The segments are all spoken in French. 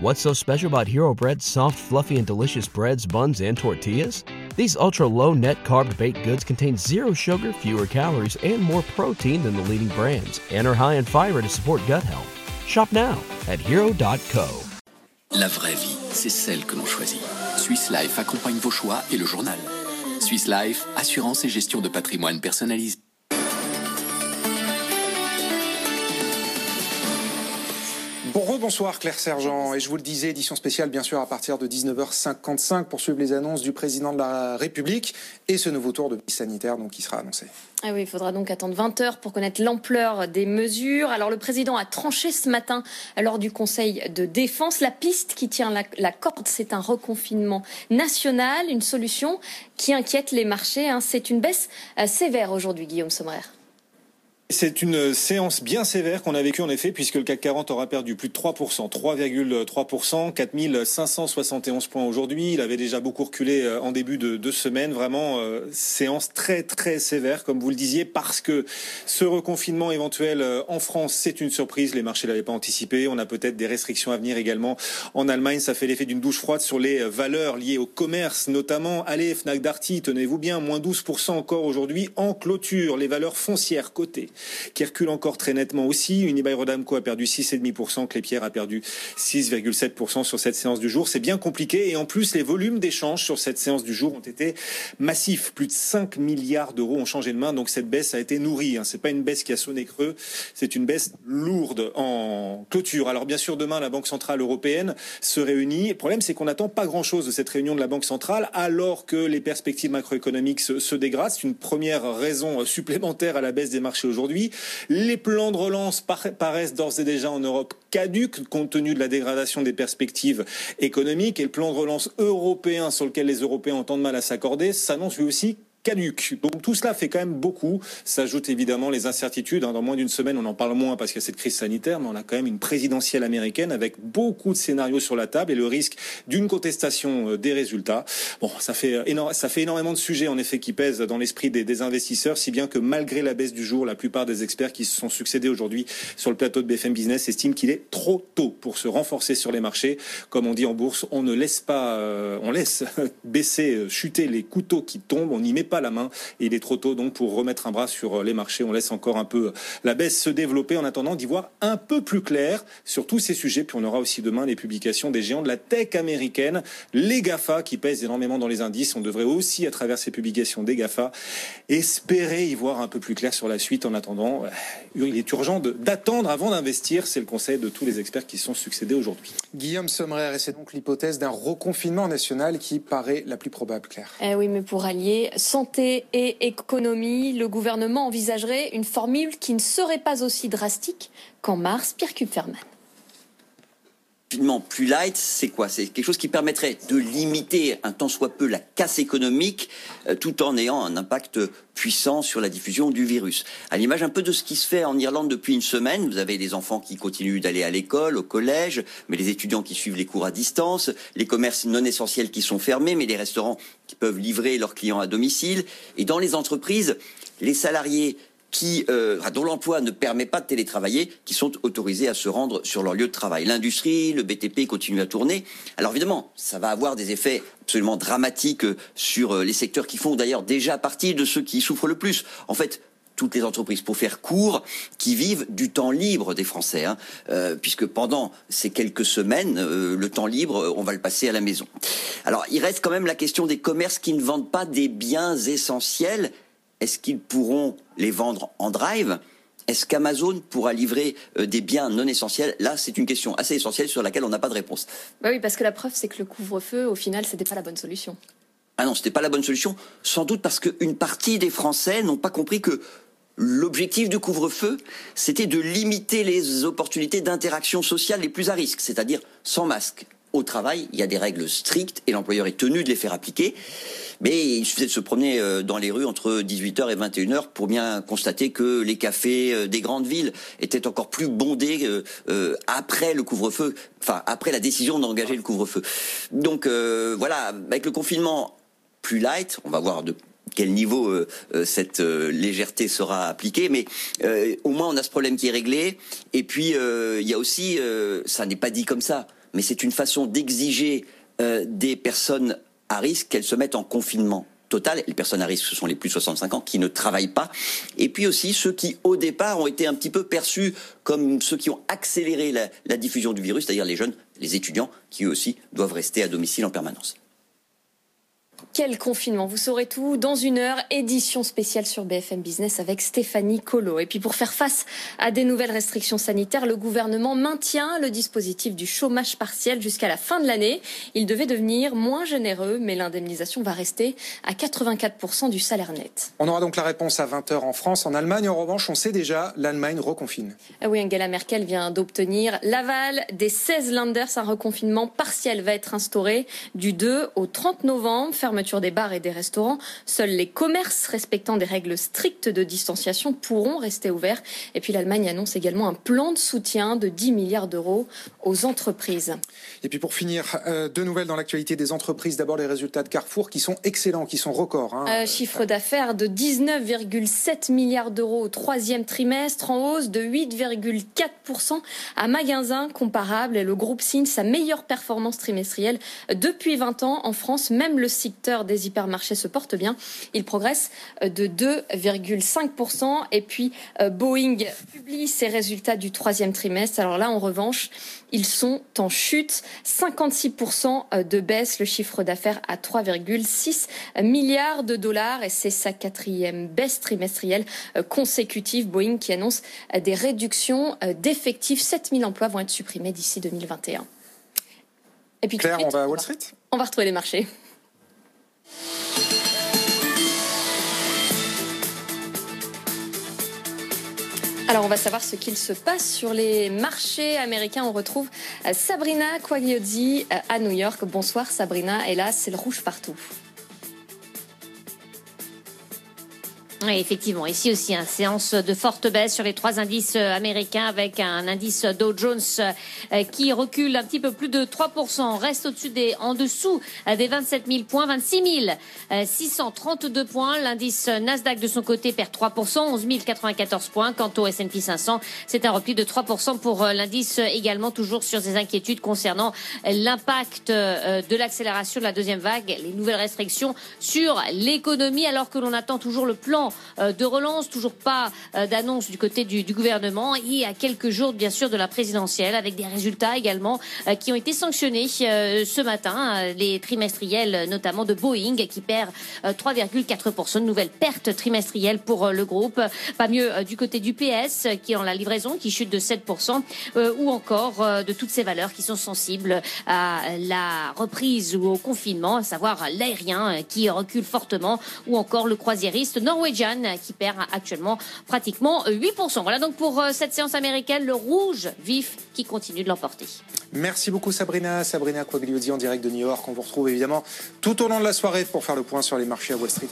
What's so special about Hero Bread's soft, fluffy, and delicious breads, buns, and tortillas? These ultra low net carb baked goods contain zero sugar, fewer calories, and more protein than the leading brands, and are high in fiber to support gut health. Shop now at hero.co. La vraie vie, c'est celle que l'on choisit. Swiss Life accompagne vos choix et le journal. Swiss Life, assurance et gestion de patrimoine personnalisé. Bonsoir Claire Sergent, et je vous le disais, édition spéciale bien sûr à partir de 19h55 pour suivre les annonces du président de la République et ce nouveau tour de piste sanitaire donc, qui sera annoncé. Ah oui, il faudra donc attendre 20 heures pour connaître l'ampleur des mesures. Alors le président a tranché ce matin lors du Conseil de défense. La piste qui tient la, la corde, c'est un reconfinement national, une solution qui inquiète les marchés. Hein. C'est une baisse euh, sévère aujourd'hui, Guillaume Sommerer. C'est une séance bien sévère qu'on a vécue en effet, puisque le CAC 40 aura perdu plus de 3%, 3,3%, 4571 points aujourd'hui. Il avait déjà beaucoup reculé euh, en début de, de semaine. Vraiment, euh, séance très très sévère, comme vous le disiez, parce que ce reconfinement éventuel euh, en France, c'est une surprise. Les marchés l'avaient pas anticipé. On a peut-être des restrictions à venir également en Allemagne. Ça fait l'effet d'une douche froide sur les valeurs liées au commerce, notamment. Allez, Fnac Darty, tenez-vous bien, moins 12% encore aujourd'hui en clôture. Les valeurs foncières cotées qui recule encore très nettement aussi. Unibail-Rodamco a perdu 6,5%, Clépierre a perdu 6,7% sur cette séance du jour. C'est bien compliqué et en plus les volumes d'échanges sur cette séance du jour ont été massifs. Plus de 5 milliards d'euros ont changé de main, donc cette baisse a été nourrie. Hein. C'est pas une baisse qui a sonné creux, c'est une baisse lourde en clôture. Alors bien sûr demain la Banque centrale européenne se réunit. Le problème c'est qu'on n'attend pas grand-chose de cette réunion de la Banque centrale alors que les perspectives macroéconomiques se, se dégradent. C'est une première raison supplémentaire à la baisse des marchés aujourd'hui. Les plans de relance paraissent d'ores et déjà en Europe caducs compte tenu de la dégradation des perspectives économiques. Et le plan de relance européen sur lequel les Européens ont tant de mal à s'accorder s'annonce lui aussi donc tout cela fait quand même beaucoup. S'ajoutent évidemment les incertitudes. Hein. Dans moins d'une semaine, on en parle moins parce qu'il y a cette crise sanitaire, mais on a quand même une présidentielle américaine avec beaucoup de scénarios sur la table et le risque d'une contestation euh, des résultats. Bon, ça fait, euh, ça fait énormément de sujets en effet qui pèsent dans l'esprit des, des investisseurs, si bien que malgré la baisse du jour, la plupart des experts qui se sont succédés aujourd'hui sur le plateau de BFM Business estiment qu'il est trop tôt pour se renforcer sur les marchés. Comme on dit en bourse, on ne laisse pas, euh, on laisse baisser, chuter les couteaux qui tombent, on n'y met pas la main. Et il est trop tôt donc pour remettre un bras sur les marchés. On laisse encore un peu la baisse se développer en attendant d'y voir un peu plus clair sur tous ces sujets. Puis on aura aussi demain les publications des géants de la tech américaine, les GAFA qui pèsent énormément dans les indices. On devrait aussi, à travers ces publications des GAFA, espérer y voir un peu plus clair sur la suite. En attendant, euh, il est urgent d'attendre avant d'investir. C'est le conseil de tous les experts qui sont succédés aujourd'hui. Guillaume Sommerer, et c'est donc l'hypothèse d'un reconfinement national qui paraît la plus probable, Claire. Eh oui, mais pour allier santé et économie, le gouvernement envisagerait une formule qui ne serait pas aussi drastique qu'en mars. Pierre Kupferman plus light, c'est quoi? C'est quelque chose qui permettrait de limiter un tant soit peu la casse économique euh, tout en ayant un impact puissant sur la diffusion du virus. À l'image un peu de ce qui se fait en Irlande depuis une semaine, vous avez des enfants qui continuent d'aller à l'école, au collège, mais les étudiants qui suivent les cours à distance, les commerces non essentiels qui sont fermés, mais les restaurants qui peuvent livrer leurs clients à domicile. Et dans les entreprises, les salariés qui, euh, dont l'emploi ne permet pas de télétravailler, qui sont autorisés à se rendre sur leur lieu de travail. L'industrie, le BTP continue à tourner. Alors évidemment, ça va avoir des effets absolument dramatiques euh, sur euh, les secteurs qui font d'ailleurs déjà partie de ceux qui souffrent le plus. En fait, toutes les entreprises, pour faire court, qui vivent du temps libre des Français, hein, euh, puisque pendant ces quelques semaines, le temps libre, on va le passer à la maison. Alors, il reste quand même la question des commerces qui ne vendent pas des biens essentiels est-ce qu'ils pourront les vendre en drive? Est-ce qu'Amazon pourra livrer euh, des biens non essentiels? Là, c'est une question assez essentielle sur laquelle on n'a pas de réponse. Bah oui, parce que la preuve, c'est que le couvre-feu, au final, c'était pas la bonne solution. Ah non, c'était pas la bonne solution. Sans doute parce qu'une partie des Français n'ont pas compris que l'objectif du couvre-feu, c'était de limiter les opportunités d'interaction sociale les plus à risque, c'est-à-dire sans masque. Au travail, il y a des règles strictes et l'employeur est tenu de les faire appliquer. Mais il suffisait de se promener euh, dans les rues entre 18h et 21h pour bien constater que les cafés euh, des grandes villes étaient encore plus bondés euh, après le couvre-feu, enfin après la décision d'engager le couvre-feu. Donc voilà, avec le confinement plus light, on va voir de quel niveau cette légèreté sera appliquée, mais au moins on a ce problème qui est réglé. Et puis il y a aussi, ça n'est pas dit comme ça, mais c'est une façon d'exiger euh, des personnes à risque qu'elles se mettent en confinement total. Les personnes à risque, ce sont les plus de 65 ans qui ne travaillent pas. Et puis aussi ceux qui, au départ, ont été un petit peu perçus comme ceux qui ont accéléré la, la diffusion du virus, c'est-à-dire les jeunes, les étudiants, qui eux aussi doivent rester à domicile en permanence. Quel confinement Vous saurez tout dans une heure. Édition spéciale sur BFM Business avec Stéphanie Colo. Et puis pour faire face à des nouvelles restrictions sanitaires, le gouvernement maintient le dispositif du chômage partiel jusqu'à la fin de l'année. Il devait devenir moins généreux, mais l'indemnisation va rester à 84% du salaire net. On aura donc la réponse à 20h en France. En Allemagne, en revanche, on sait déjà, l'Allemagne reconfine. Ah oui, Angela Merkel vient d'obtenir l'aval des 16 Landers. Un reconfinement partiel va être instauré du 2 au 30 novembre fermeture des bars et des restaurants. Seuls les commerces respectant des règles strictes de distanciation pourront rester ouverts. Et puis l'Allemagne annonce également un plan de soutien de 10 milliards d'euros aux entreprises. Et puis pour finir, euh, deux nouvelles dans l'actualité des entreprises. D'abord les résultats de Carrefour qui sont excellents, qui sont records. Hein. Euh, chiffre d'affaires de 19,7 milliards d'euros au troisième trimestre, en hausse de 8,4% à magasin comparable. Et le groupe signe sa meilleure performance trimestrielle depuis 20 ans en France. Même le secteur des hypermarchés se porte bien. Il progresse de 2,5%. Et puis Boeing publie ses résultats du troisième trimestre. Alors là, en revanche, ils sont en chute. 56% de baisse, le chiffre d'affaires à 3,6 milliards de dollars. Et c'est sa quatrième baisse trimestrielle consécutive. Boeing qui annonce des réductions d'effectifs. 7000 emplois vont être supprimés d'ici 2021. Et puis, Claire, on va à Wall Street? On va retrouver les marchés. Alors on va savoir ce qu'il se passe sur les marchés américains. On retrouve Sabrina Quagliozzi à New York. Bonsoir Sabrina. Et là, c'est le rouge partout. Effectivement, ici aussi, une séance de forte baisse sur les trois indices américains avec un indice Dow Jones qui recule un petit peu plus de 3%, reste au-dessus des, en dessous des 27 000 points, 26 632 points. L'indice Nasdaq de son côté perd 3%, 11 094 points. Quant au S&P 500, c'est un repli de 3% pour l'indice également, toujours sur des inquiétudes concernant l'impact de l'accélération de la deuxième vague, les nouvelles restrictions sur l'économie, alors que l'on attend toujours le plan de relance, toujours pas d'annonce du côté du, gouvernement. Et à quelques jours bien sûr de la présidentielle avec des résultats également qui ont été sanctionnés ce matin, les trimestriels notamment de Boeing qui perd 3,4% de nouvelles pertes trimestrielles pour le groupe, pas mieux du côté du PS qui est en la livraison qui chute de 7% ou encore de toutes ces valeurs qui sont sensibles à la reprise ou au confinement, à savoir l'aérien qui recule fortement ou encore le croisiériste norvégien qui perd actuellement pratiquement 8%. Voilà donc pour cette séance américaine, le rouge vif qui continue de l'emporter. Merci beaucoup Sabrina. Sabrina Quagliozzi en direct de New York. On vous retrouve évidemment tout au long de la soirée pour faire le point sur les marchés à Wall Street.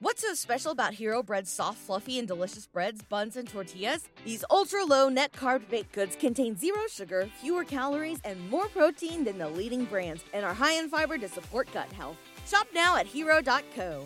What's so special about Hero Bread's soft, fluffy, and delicious breads, buns, and tortillas? These ultra low net carb baked goods contain zero sugar, fewer calories, and more protein than the leading brands, and are high in fiber to support gut health. Shop now at hero.co.